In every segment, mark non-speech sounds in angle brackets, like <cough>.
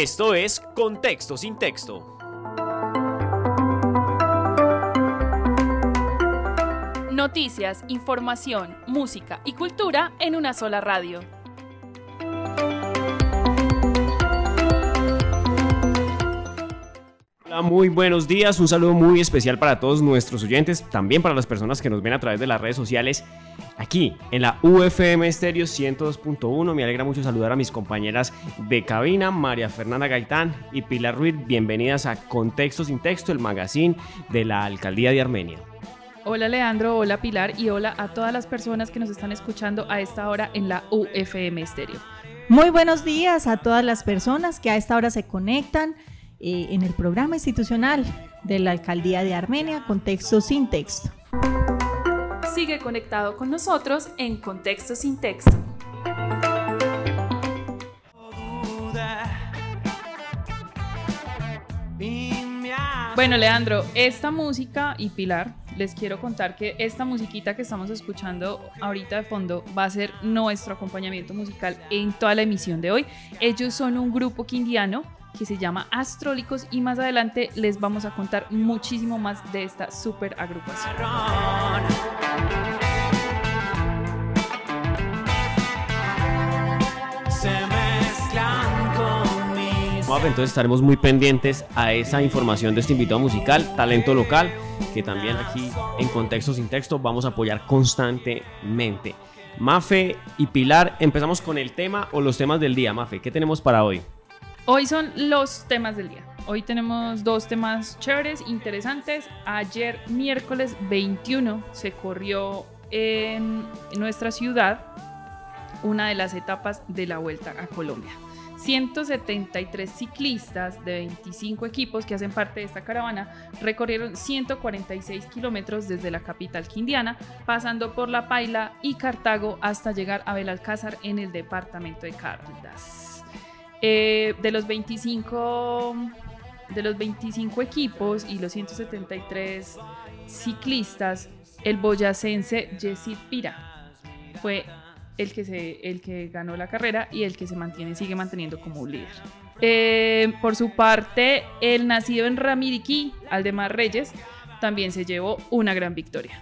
Esto es Contexto sin texto. Noticias, información, música y cultura en una sola radio. Hola, muy buenos días. Un saludo muy especial para todos nuestros oyentes, también para las personas que nos ven a través de las redes sociales aquí en la UFM Stereo 102.1. Me alegra mucho saludar a mis compañeras de cabina, María Fernanda Gaitán y Pilar Ruiz. Bienvenidas a Contexto sin Texto, el magazine de la Alcaldía de Armenia. Hola Leandro, hola Pilar y hola a todas las personas que nos están escuchando a esta hora en la UFM Stereo. Muy buenos días a todas las personas que a esta hora se conectan eh, en el programa institucional de la Alcaldía de Armenia, Contexto sin Texto. Sigue conectado con nosotros en Contexto sin Texto. Bueno, Leandro, esta música y Pilar, les quiero contar que esta musiquita que estamos escuchando ahorita de fondo va a ser nuestro acompañamiento musical en toda la emisión de hoy. Ellos son un grupo quindiano que se llama Astrólicos y más adelante les vamos a contar muchísimo más de esta super agrupación. Entonces estaremos muy pendientes a esa información de este invitado musical, talento local, que también aquí en Contexto sin Texto vamos a apoyar constantemente. Mafe y Pilar, empezamos con el tema o los temas del día. Mafe, ¿qué tenemos para hoy? Hoy son los temas del día. Hoy tenemos dos temas chéveres, interesantes. Ayer, miércoles 21, se corrió en nuestra ciudad una de las etapas de la Vuelta a Colombia. 173 ciclistas de 25 equipos que hacen parte de esta caravana recorrieron 146 kilómetros desde la capital quindiana, pasando por La Paila y Cartago hasta llegar a Belalcázar en el departamento de Caldas. Eh, de los 25 de los 25 equipos y los 173 ciclistas, el boyacense Jessit Pira fue el que, se, el que ganó la carrera y el que se mantiene, sigue manteniendo como líder. Eh, por su parte, el nacido en Ramiriquí, Aldemar Reyes, también se llevó una gran victoria.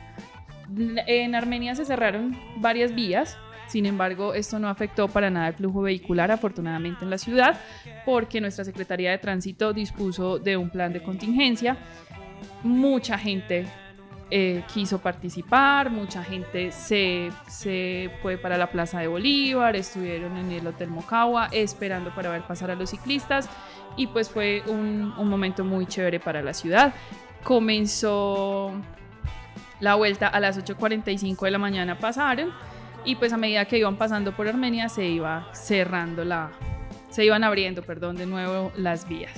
En Armenia se cerraron varias vías, sin embargo, esto no afectó para nada el flujo vehicular, afortunadamente, en la ciudad, porque nuestra Secretaría de Tránsito dispuso de un plan de contingencia. Mucha gente eh, quiso participar, mucha gente se, fue para la Plaza de Bolívar, estuvieron en el Hotel Mocagua esperando para ver pasar a los ciclistas y pues fue un, un momento muy chévere para la ciudad. Comenzó la vuelta a las 8.45 de la mañana pasaron y pues a medida que iban pasando por Armenia se iba cerrando la, se iban abriendo, perdón, de nuevo las vías.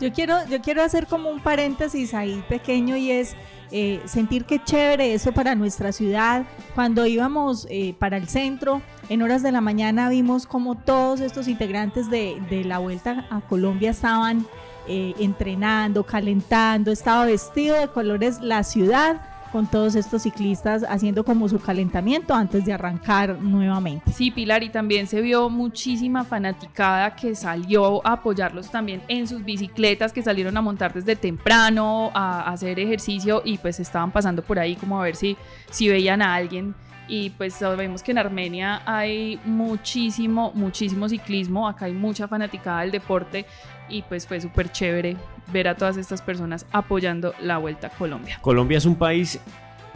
Yo quiero, yo quiero hacer como un paréntesis ahí pequeño y es eh, sentir que chévere eso para nuestra ciudad. Cuando íbamos eh, para el centro, en horas de la mañana vimos como todos estos integrantes de, de la Vuelta a Colombia estaban eh, entrenando, calentando, estaba vestido de colores la ciudad con todos estos ciclistas haciendo como su calentamiento antes de arrancar nuevamente. Sí, Pilar, y también se vio muchísima fanaticada que salió a apoyarlos también en sus bicicletas, que salieron a montar desde temprano, a, hacer ejercicio y pues estaban pasando por ahí como a ver si, si veían a alguien y pues sabemos que en Armenia hay muchísimo, muchísimo ciclismo, acá hay mucha fanaticada del deporte y pues fue súper chévere ver a todas estas personas apoyando la Vuelta a Colombia. Colombia es un país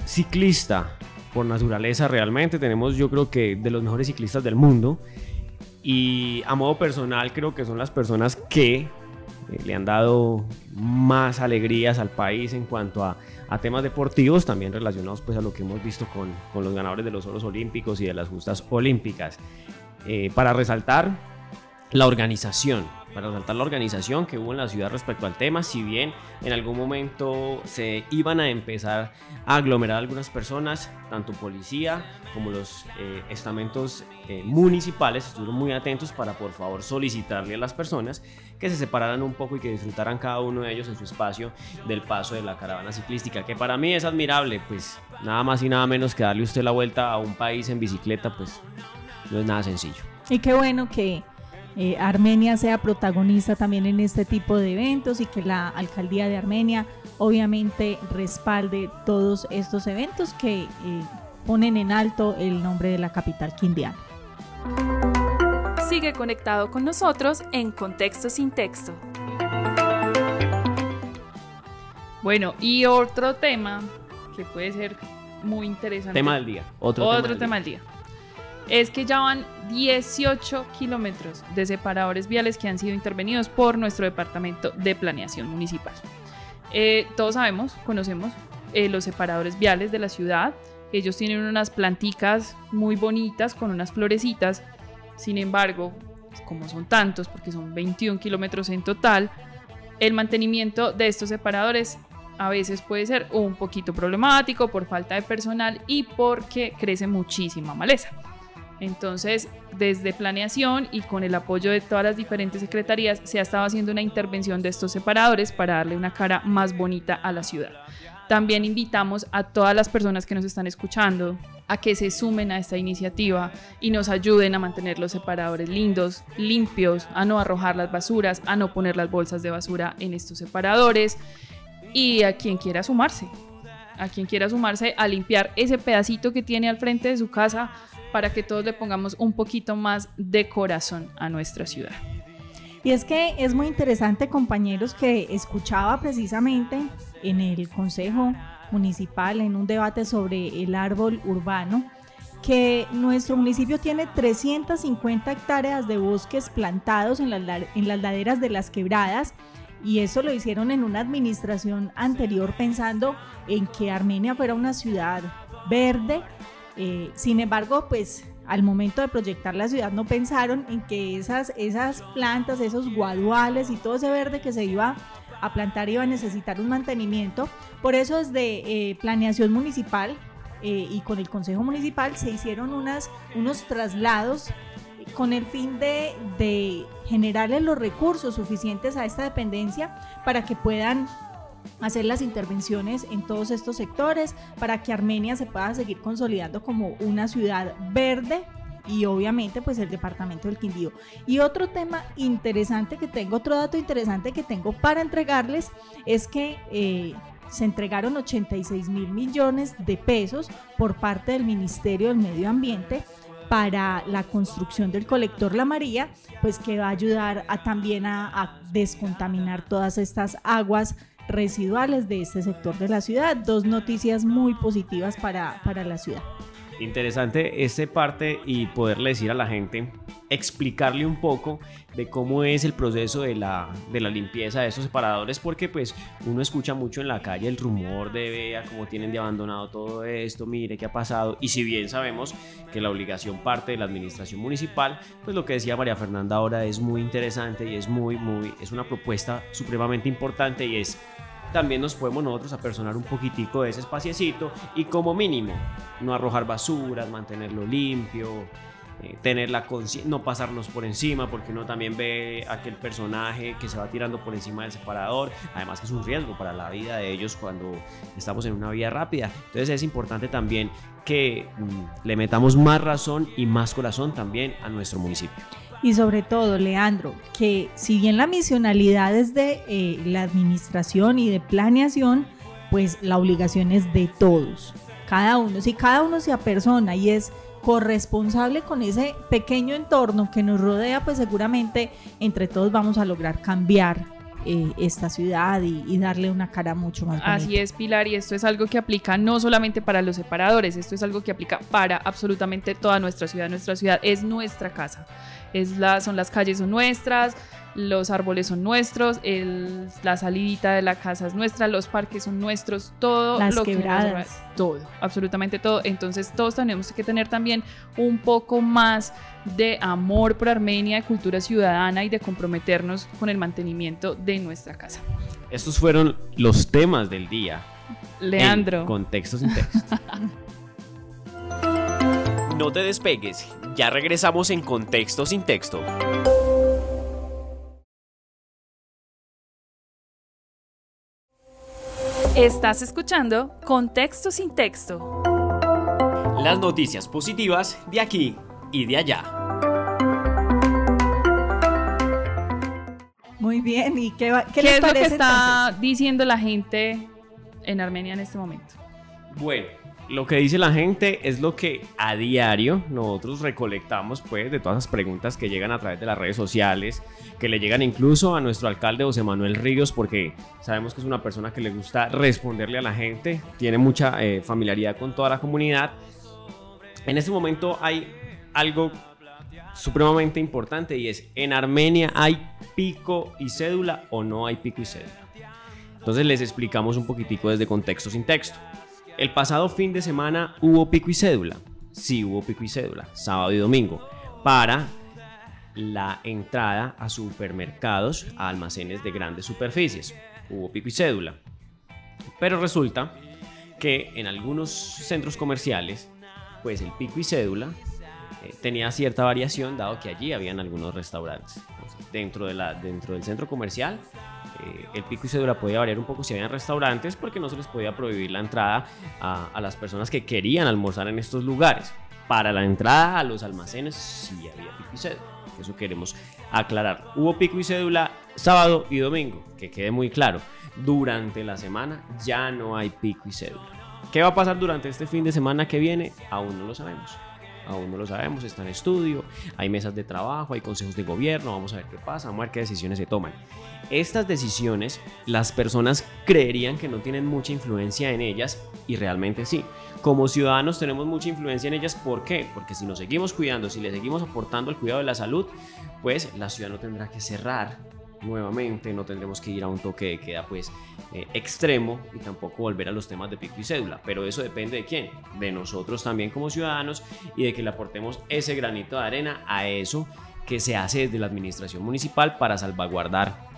ciclista por naturaleza realmente, tenemos yo creo que de los mejores ciclistas del mundo. Y a modo personal creo que son las personas que eh, le han dado más alegrías al país en cuanto a, temas deportivos, también relacionados pues a lo que hemos visto con, los ganadores de los oros olímpicos y de las justas olímpicas. Eh, para resaltar la organización, para resaltar la organización que hubo en la ciudad respecto al tema, si bien en algún momento se iban a empezar a aglomerar algunas personas, tanto policía como los eh, estamentos eh, municipales estuvieron muy atentos para por favor solicitarle a las personas que se separaran un poco y que disfrutaran cada uno de ellos en su espacio del paso de la caravana ciclística, que para mí es admirable, pues nada más y nada menos que darle usted la vuelta a un país en bicicleta, pues no es nada sencillo. Y qué bueno que eh, Armenia sea protagonista también en este tipo de eventos y que la alcaldía de Armenia obviamente respalde todos estos eventos que eh, ponen en alto el nombre de la capital quindiana. Sigue conectado con nosotros en Contexto sin Texto. Bueno, y otro tema que puede ser muy interesante. Tema del día. Otro, tema, del, día. Es que ya van 18 kilómetros de separadores viales que han sido intervenidos por nuestro departamento de planeación municipal. Eh, todos sabemos, conocemos eh, los separadores viales de la ciudad. Ellos tienen unas planticas muy bonitas con unas florecitas. Sin embargo, como son tantos, porque son 21 kilómetros en total, el mantenimiento de estos separadores a veces puede ser un poquito problemático por falta de personal y porque crece muchísima maleza. Entonces, desde planeación y con el apoyo de todas las diferentes secretarías, se ha estado haciendo una intervención de estos separadores para darle una cara más bonita a la ciudad. También invitamos a todas las personas que nos están escuchando a que se sumen a esta iniciativa y nos ayuden a mantener los separadores lindos, limpios, a no arrojar las basuras, a no poner las bolsas de basura en estos separadores y a quien quiera sumarse, a quien quiera sumarse a limpiar ese pedacito que tiene al frente de su casa para que todos le pongamos un poquito más de corazón a nuestra ciudad. Y es que es muy interesante, compañeros, que escuchaba precisamente en el Consejo Municipal, en un debate sobre el árbol urbano, que nuestro municipio tiene 350 hectáreas de bosques plantados en las, en las laderas de las quebradas y eso lo hicieron en una administración anterior pensando en que Armenia fuera una ciudad verde. Eh, sin embargo, pues al momento de proyectar la ciudad no pensaron en que esas, esas plantas, esos guaduales y todo ese verde que se iba a plantar iba a necesitar un mantenimiento. Por eso desde eh, planeación municipal eh, y con el Consejo Municipal se hicieron unos traslados con el fin de, de generarle los recursos suficientes a esta dependencia para que puedan hacer las intervenciones en todos estos sectores para que Armenia se pueda seguir consolidando como una ciudad verde y obviamente pues el departamento del Quindío. Y otro tema interesante que tengo, otro dato interesante que tengo para entregarles es que eh, se entregaron 86 mil millones de pesos por parte del Ministerio del Medio Ambiente para la construcción del colector La María, pues que va a ayudar también a, descontaminar todas estas aguas residuales de este sector de la ciudad. Dos noticias muy positivas para, para la ciudad. Interesante este parte y poderle decir a la gente, explicarle un poco de cómo es el proceso de la, de la limpieza de esos separadores, porque pues uno escucha mucho en la calle el rumor de vea cómo tienen de abandonado todo esto, mire qué ha pasado, y si bien sabemos que la obligación parte de la administración municipal, pues lo que decía María Fernanda ahora es muy interesante y es muy, muy, es una propuesta supremamente importante y es también nos podemos nosotros apersonar un poquitico de ese espaciecito y como mínimo no arrojar basuras, mantenerlo limpio, eh, tener la no pasarnos por encima, porque uno también ve aquel personaje que se va tirando por encima del separador, además que es un riesgo para la vida de ellos cuando estamos en una vía rápida. Entonces es importante también que mm, le metamos más razón y más corazón también a nuestro municipio. Y sobre todo, Leandro, que si bien la misionalidad es de eh, la administración y de planeación, pues la obligación es de todos, cada uno. Si cada uno se apersona y es corresponsable con ese pequeño entorno que nos rodea, pues seguramente entre todos vamos a lograr cambiar eh, esta ciudad y, darle una cara mucho más bonita. Así es, Pilar, y esto es algo que aplica no solamente para los separadores, esto es algo que aplica para absolutamente toda nuestra ciudad. Nuestra ciudad es nuestra casa, es la, son las calles son nuestras, los árboles son nuestros, la salidita de la casa es nuestra, los parques son nuestros, todo Las lo quebradas. que todo, absolutamente todo. Entonces todos tenemos que tener también un poco más de amor por Armenia, de cultura ciudadana y de comprometernos con el mantenimiento de nuestra casa. Estos fueron los temas del día. Leandro. En contexto sin texto. <laughs> no te despegues, ya regresamos en contexto sin texto. Estás escuchando Contexto sin texto. Las noticias positivas de aquí y de allá. Muy bien, ¿y qué, va- qué ¿Qué, les es lo que está diciendo la gente en Armenia en este momento? Bueno, lo que dice la gente es lo que a diario nosotros recolectamos pues de todas las preguntas que llegan a través de las redes sociales, que le llegan incluso a nuestro alcalde José Manuel Ríos porque sabemos que es una persona que le gusta responderle a la gente, tiene mucha eh, familiaridad con toda la comunidad. En este momento hay algo supremamente importante y es, ¿en Armenia hay pico y cédula o no hay pico y cédula? Entonces les explicamos un poquitico desde contexto sin texto. El pasado fin de semana hubo pico y cédula. Sí hubo pico y cédula, sábado y domingo, para la entrada a supermercados, a almacenes de grandes superficies. Hubo pico y cédula. Pero resulta que en algunos centros comerciales, pues el pico y cédula eh, tenía cierta variación dado que allí habían algunos restaurantes. Dentro del centro comercial, eh, el pico y cédula podía variar un poco si habían restaurantes porque no se les podía prohibir la entrada a, a las personas que querían almorzar en estos lugares. Para la entrada a los almacenes sí había pico y cédula. Eso queremos aclarar. Hubo pico y cédula sábado y domingo, que quede muy claro. Durante la semana ya no hay pico y cédula. ¿Qué va a pasar durante este fin de semana que viene? Aún no lo sabemos. Aún no lo sabemos, está en estudio, hay mesas de trabajo, hay consejos de gobierno, vamos a ver qué pasa, vamos a ver qué decisiones se toman. Estas decisiones, las personas creerían que no tienen mucha influencia en ellas y realmente sí. Como ciudadanos tenemos mucha influencia en ellas, ¿por qué? Porque si nos seguimos cuidando, si le seguimos aportando el cuidado de la salud, pues la ciudad no tendrá que cerrar nuevamente, no tendremos que ir a un toque de queda pues eh, extremo y tampoco volver a los temas de pico y cédula, pero eso depende de quién, de nosotros también como ciudadanos y de que le aportemos ese granito de arena a eso que se hace desde la administración municipal para salvaguardar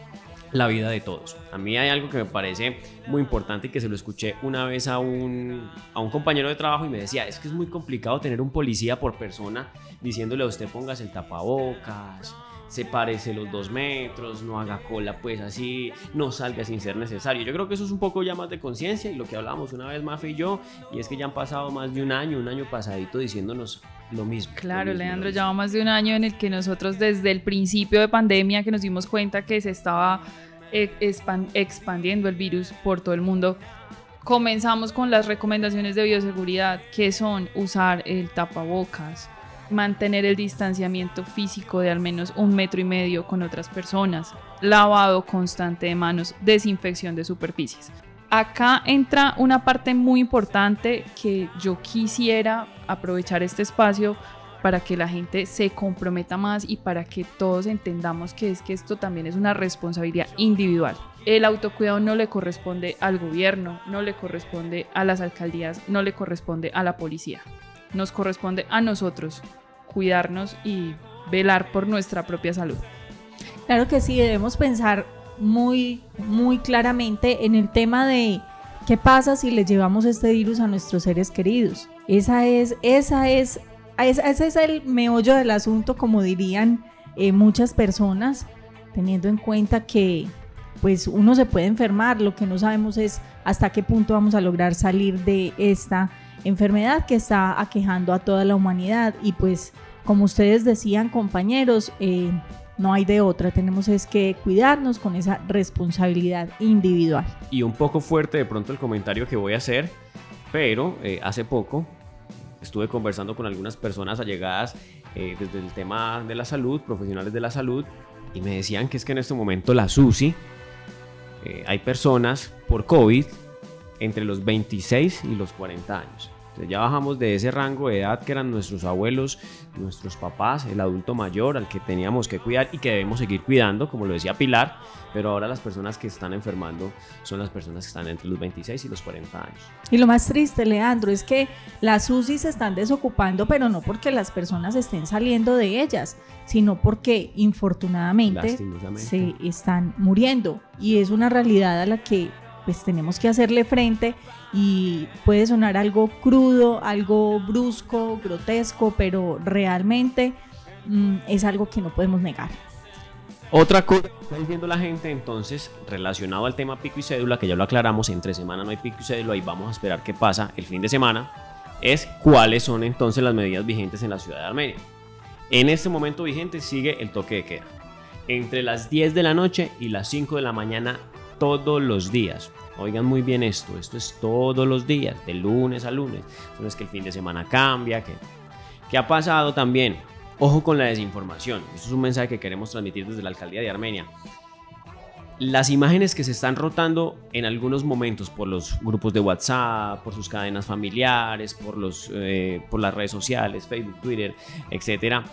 la vida de todos. A mí hay algo que me parece muy importante y que se lo escuché una vez a un, a un compañero de trabajo y me decía, es que es muy complicado tener un policía por persona diciéndole a usted pongas el tapabocas, sepárese los dos metros, no haga cola pues así, no salga sin ser necesario. Yo creo que eso es un poco ya más de conciencia y lo que hablábamos una vez Mafe y yo, y es que ya han pasado más de un año, un año pasadito diciéndonos lo mismo. Claro, lo mismo, Leandro, ya va más de un año en el que nosotros desde el principio de pandemia que nos dimos cuenta que se estaba eh, expan- expandiendo el virus por todo el mundo, comenzamos con las recomendaciones de bioseguridad, que son usar el tapabocas, mantener el distanciamiento físico de al menos un metro y medio con otras personas, lavado constante de manos, desinfección de superficies. Acá entra una parte muy importante que yo quisiera aprovechar este espacio para que la gente se comprometa más y para que todos entendamos que es que esto también es una responsabilidad individual. El autocuidado no le corresponde al gobierno, no le corresponde a las alcaldías, no le corresponde a la policía. Nos corresponde a nosotros cuidarnos y velar por nuestra propia salud. Claro que sí, debemos pensar muy, muy claramente en el tema de qué pasa si le llevamos este virus a nuestros seres queridos. Esa es, esa es, esa- ese es el meollo del asunto, como dirían eh, muchas personas, teniendo en cuenta que pues uno se puede enfermar, lo que no sabemos es hasta qué punto vamos a lograr salir de esta enfermedad que está aquejando a toda la humanidad. Y pues como ustedes decían compañeros, eh, no hay de otra, tenemos es que cuidarnos con esa responsabilidad individual. y un poco fuerte de pronto el comentario que voy a hacer, pero eh, hace poco estuve conversando con algunas personas allegadas eh, desde el tema de la salud, profesionales de la salud, y me decían que es que en este momento la SUSI, eh, hay personas por COVID entre los 26 y los 40 años. Entonces ya bajamos de ese rango de edad que eran nuestros abuelos, nuestros papás, el adulto mayor al que teníamos que cuidar y que debemos seguir cuidando, como lo decía Pilar, pero ahora las personas que están enfermando son las personas que están entre los 26 y los 40 años. Y lo más triste, Leandro, es que las UCI se están desocupando, pero no porque las personas estén saliendo de ellas, sino porque infortunadamente se están muriendo. Y es una realidad a la que pues tenemos que hacerle frente y puede sonar algo crudo, algo brusco, grotesco, pero realmente mm, es algo que no podemos negar. Otra cosa que está diciendo la gente, entonces, relacionado al tema pico y cédula, que ya lo aclaramos, entre semana no hay pico y cédula y vamos a esperar qué pasa el fin de semana, es cuáles son entonces las medidas vigentes en la ciudad de Armenia. En este momento vigente sigue el toque de queda. entre las 10 de la noche y las 5 de la mañana todos los días. Oigan muy bien esto, esto es todos los días, de lunes a lunes. No es que el fin de semana cambia, que, ¿qué ha pasado también? Ojo con la desinformación. Esto es un mensaje que queremos transmitir desde la alcaldía de Armenia. Las imágenes que se están rotando en algunos momentos por los grupos de WhatsApp, por sus cadenas familiares, por, los, eh, por las redes sociales, Facebook, Twitter, etcétera,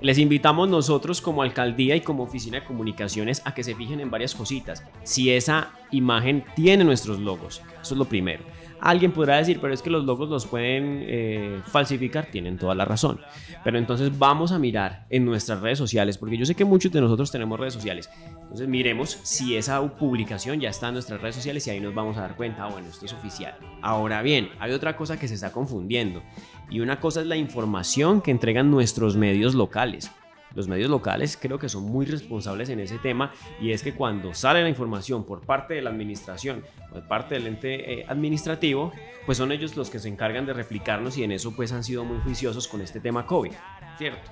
les invitamos nosotros como alcaldía y como oficina de comunicaciones a que se fijen en varias cositas. Si esa imagen tiene nuestros logos, eso es lo primero. Alguien podrá decir, pero es que los logos los pueden eh, falsificar, tienen toda la razón. Pero entonces vamos a mirar en nuestras redes sociales, porque yo sé que muchos de nosotros tenemos redes sociales. Entonces miremos si esa publicación ya está en nuestras redes sociales y ahí nos vamos a dar cuenta, ah, bueno, esto es oficial. Ahora bien, hay otra cosa que se está confundiendo. Y una cosa es la información que entregan nuestros medios locales. Los medios locales creo que son muy responsables en ese tema y es que cuando sale la información por parte de la administración o de parte del ente eh, administrativo, pues son ellos los que se encargan de replicarnos y en eso pues han sido muy juiciosos con este tema COVID, ¿cierto?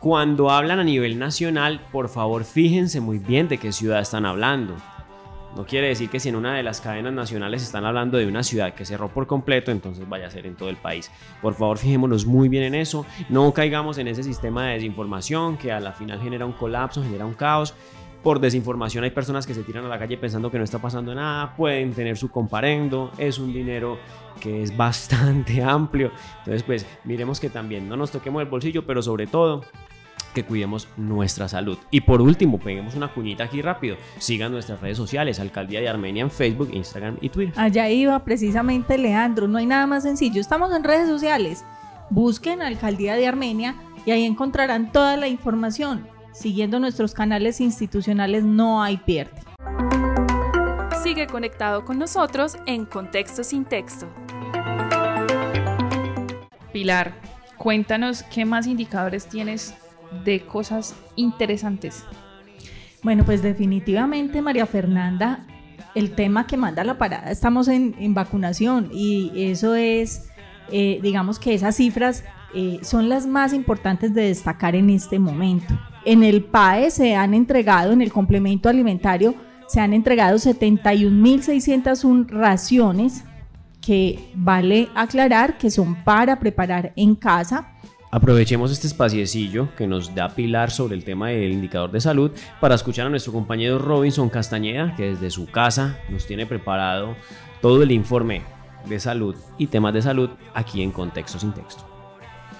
Cuando hablan a nivel nacional, por favor fíjense muy bien de qué ciudad están hablando. No quiere decir que si en una de las cadenas nacionales están hablando de una ciudad que cerró por completo, entonces vaya a ser en todo el país. Por favor, fijémonos muy bien en eso. No caigamos en ese sistema de desinformación que a la final genera un colapso, genera un caos. Por desinformación hay personas que se tiran a la calle pensando que no está pasando nada, pueden tener su comparendo, es un dinero que es bastante <laughs> amplio. Entonces, pues miremos que también no nos toquemos el bolsillo, pero sobre todo que cuidemos nuestra salud. Y por último, peguemos una cuñita aquí rápido. Sigan nuestras redes sociales, Alcaldía de Armenia en Facebook, Instagram y Twitter. Allá iba precisamente Leandro, no hay nada más sencillo. Estamos en redes sociales. Busquen Alcaldía de Armenia y ahí encontrarán toda la información. Siguiendo nuestros canales institucionales no hay pierde. Sigue conectado con nosotros en Contexto sin Texto. Pilar, cuéntanos qué más indicadores tienes de cosas interesantes. Bueno, pues definitivamente María Fernanda, el tema que manda la parada, estamos en, vacunación y eso es, eh, digamos que esas cifras eh, son las más importantes de destacar en este momento. En el PAE se han entregado, en el complemento alimentario, se han entregado 71.601 raciones que vale aclarar que son para preparar en casa Aprovechemos este espaciecillo que nos da Pilar sobre el tema del indicador de salud para escuchar a nuestro compañero Robinson Castañeda, que desde su casa nos tiene preparado todo el informe de salud y temas de salud aquí en Contexto sin Texto.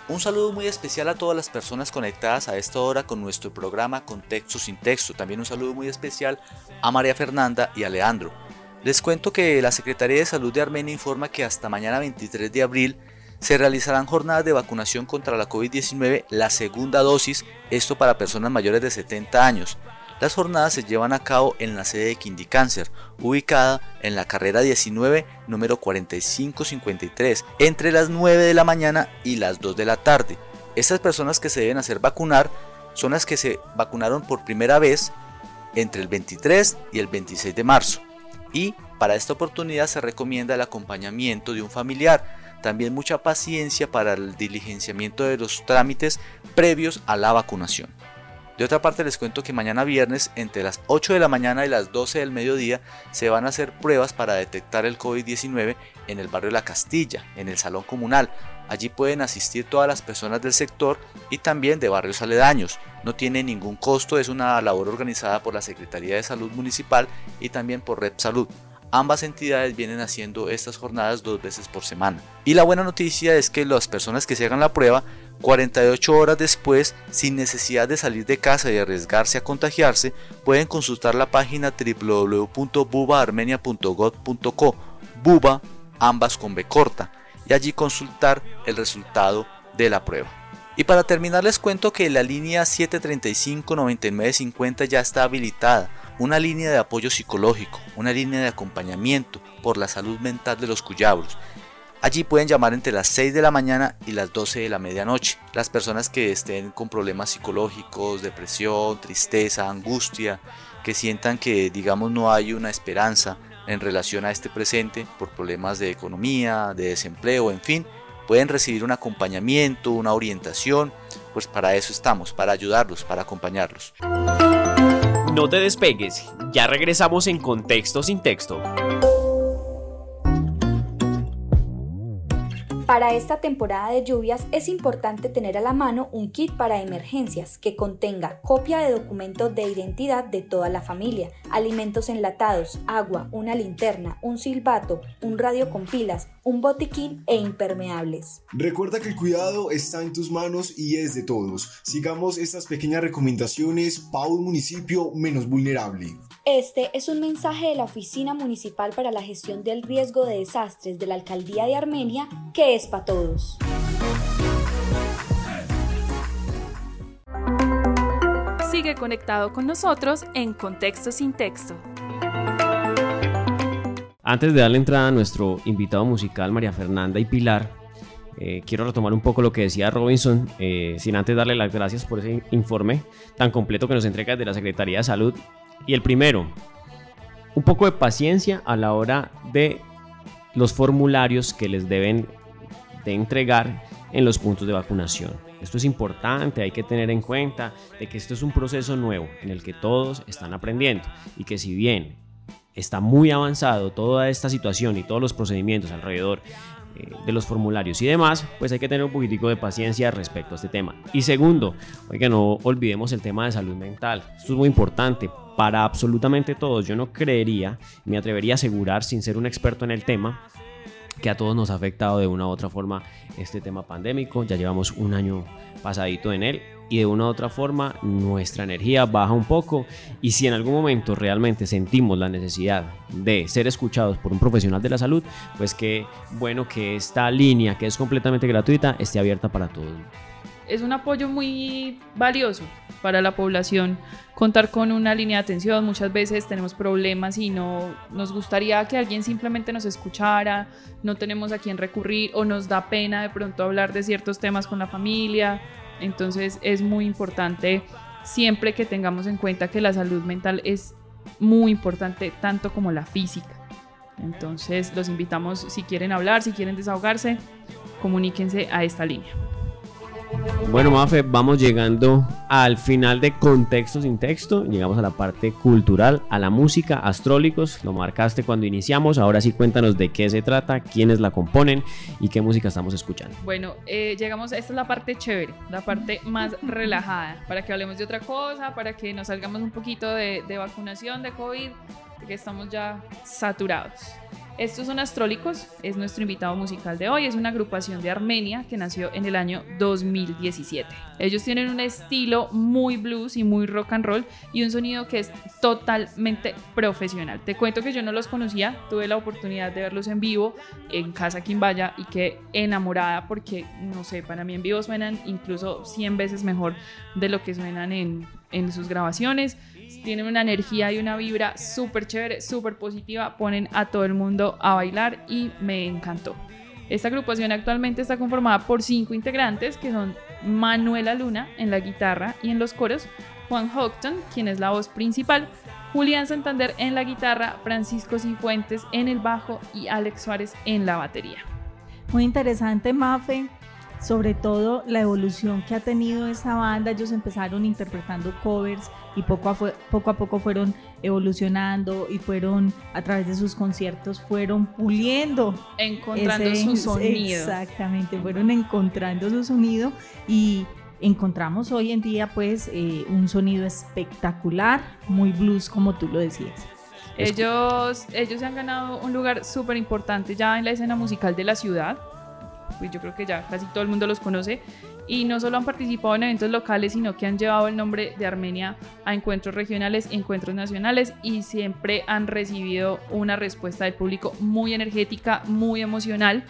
Un saludo muy especial a todas las personas conectadas a esta hora con nuestro programa Contexto sin Texto. También un saludo muy especial a María Fernanda y a Leandro. Les cuento que la Secretaría de Salud de Armenia informa que hasta mañana 23 de abril se realizarán jornadas de vacunación contra la COVID-19, la segunda dosis, esto para personas mayores de 70 años. Las jornadas se llevan a cabo en la sede de Quindicáncer, ubicada en la carrera 19, número 4553, entre las 9 de la mañana y las 2 de la tarde. Estas personas que se deben hacer vacunar son las que se vacunaron por primera vez entre el 23 y el 26 de marzo. Y para esta oportunidad se recomienda el acompañamiento de un familiar, también mucha paciencia para el diligenciamiento de los trámites previos a la vacunación. De otra parte les cuento que mañana viernes entre las 8 de la mañana y las 12 del mediodía se van a hacer pruebas para detectar el COVID-19 en el barrio La Castilla, en el salón comunal. Allí pueden asistir todas las personas del sector y también de barrios aledaños. No tiene ningún costo, es una labor organizada por la Secretaría de Salud Municipal y también por Red Salud. Ambas entidades vienen haciendo estas jornadas dos veces por semana. Y la buena noticia es que las personas que se hagan la prueba 48 horas después, sin necesidad de salir de casa y arriesgarse a contagiarse, pueden consultar la página www.bubaarmenia.gov.co, buba ambas con B corta, y allí consultar el resultado de la prueba. Y para terminar les cuento que la línea 735-9950 ya está habilitada una línea de apoyo psicológico, una línea de acompañamiento por la salud mental de los cuyabros. Allí pueden llamar entre las 6 de la mañana y las 12 de la medianoche. Las personas que estén con problemas psicológicos, depresión, tristeza, angustia, que sientan que digamos no hay una esperanza en relación a este presente por problemas de economía, de desempleo, en fin, pueden recibir un acompañamiento, una orientación, pues para eso estamos, para ayudarlos, para acompañarlos. No te despegues, ya regresamos en Contexto sin texto. Para esta temporada de lluvias es importante tener a la mano un kit para emergencias que contenga copia de documento de identidad de toda la familia, alimentos enlatados, agua, una linterna, un silbato, un radio con pilas, un botiquín e impermeables. Recuerda que el cuidado está en tus manos y es de todos. Sigamos estas pequeñas recomendaciones para un municipio menos vulnerable. Este es un mensaje de la Oficina Municipal para la Gestión del Riesgo de Desastres de la Alcaldía de Armenia, que es para todos. Sigue conectado con nosotros en Contexto sin Texto. Antes de darle entrada a nuestro invitado musical, María Fernanda y Pilar, eh, quiero retomar un poco lo que decía Robinson, eh, sin antes darle las gracias por ese informe tan completo que nos entrega de la Secretaría de Salud. Y el primero, un poco de paciencia a la hora de los formularios que les deben de entregar en los puntos de vacunación. Esto es importante, hay que tener en cuenta de que esto es un proceso nuevo en el que todos están aprendiendo y que si bien está muy avanzado toda esta situación y todos los procedimientos alrededor de los formularios y demás, pues hay que tener un poquitico de paciencia respecto a este tema. Y segundo, oiga, no olvidemos el tema de salud mental. Esto es muy importante para absolutamente todos. Yo no creería, me atrevería a asegurar, sin ser un experto en el tema, que a todos nos ha afectado de una u otra forma este tema pandémico. Ya llevamos un año pasadito en él y de una u otra forma nuestra energía baja un poco y si en algún momento realmente sentimos la necesidad de ser escuchados por un profesional de la salud, pues qué bueno que esta línea que es completamente gratuita esté abierta para todos. Es un apoyo muy valioso para la población contar con una línea de atención. Muchas veces tenemos problemas y no nos gustaría que alguien simplemente nos escuchara, no tenemos a quién recurrir o nos da pena de pronto hablar de ciertos temas con la familia entonces es muy importante siempre que tengamos en cuenta que la salud mental es muy importante tanto como la física. Entonces los invitamos si quieren hablar, si quieren desahogarse, comuníquense a esta línea. Bueno, Mafe, vamos llegando al final de Contexto sin Texto. Llegamos a la parte cultural, a la música, astrólicos. Lo marcaste cuando iniciamos. Ahora sí, cuéntanos de qué se trata, quiénes la componen y qué música estamos escuchando. Bueno, eh, llegamos, esta es la parte chévere, la parte más relajada, para que hablemos de otra cosa, para que nos salgamos un poquito de, de vacunación, de COVID, porque estamos ya saturados. Estos son Astrólicos, es nuestro invitado musical de hoy, es una agrupación de Armenia que nació en el año 2017. Ellos tienen un estilo muy blues y muy rock and roll y un sonido que es totalmente profesional. Te cuento que yo no los conocía, tuve la oportunidad de verlos en vivo en Casa Quimbaya y que enamorada porque, no sé, para mí en vivo suenan incluso 100 veces mejor de lo que suenan en, en sus grabaciones tienen una energía y una vibra súper chévere, súper positiva, ponen a todo el mundo a bailar y me encantó. Esta agrupación actualmente está conformada por cinco integrantes que son Manuela Luna en la guitarra y en los coros, Juan Houghton, quien es la voz principal, Julián Santander en la guitarra, Francisco Cifuentes en el bajo y Alex Suárez en la batería. Muy interesante, Mafe sobre todo la evolución que ha tenido esa banda. Ellos empezaron interpretando covers y poco a, poco, a poco fueron evolucionando y fueron a través de sus conciertos fueron puliendo. Encontrando su sonido. Exactamente, fueron encontrando su sonido y encontramos hoy en día pues eh, un sonido espectacular, muy blues como tú lo decías. Ellos, ellos se han ganado un lugar súper importante ya en la escena musical de la ciudad pues yo creo que ya casi todo el mundo los conoce, y no solo han participado en eventos locales, sino que han llevado el nombre de Armenia a encuentros regionales, encuentros nacionales y siempre han recibido una respuesta del público muy energética, muy emocional.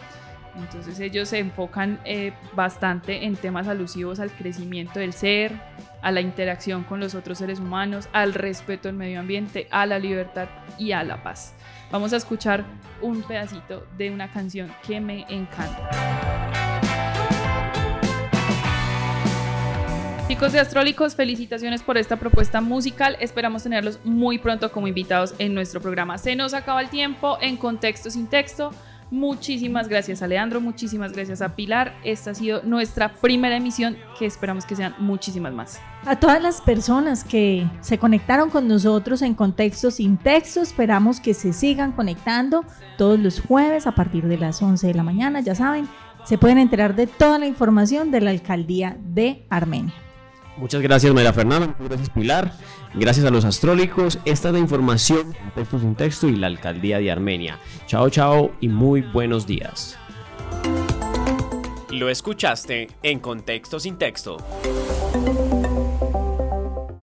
Entonces ellos se enfocan eh, bastante en temas alusivos al crecimiento del ser, a la interacción con los otros seres humanos, al respeto del medio ambiente, a la libertad y a la paz. Vamos a escuchar un pedacito de una canción que me encanta. Chicos de Astrólicos, felicitaciones por esta propuesta musical. Esperamos tenerlos muy pronto como invitados en nuestro programa. Se nos acaba el tiempo en Contexto sin Texto. Muchísimas gracias a Leandro, muchísimas gracias a Pilar. Esta ha sido nuestra primera emisión que esperamos que sean muchísimas más. A todas las personas que se conectaron con nosotros en Contexto sin Texto, esperamos que se sigan conectando todos los jueves a partir de las 11 de la mañana, ya saben, se pueden enterar de toda la información de la Alcaldía de Armenia. Muchas gracias María Fernanda, muchas gracias Pilar, gracias a los astrólicos, esta es la información texto sin texto y la alcaldía de Armenia. Chao, chao y muy buenos días. Lo escuchaste en contexto sin texto.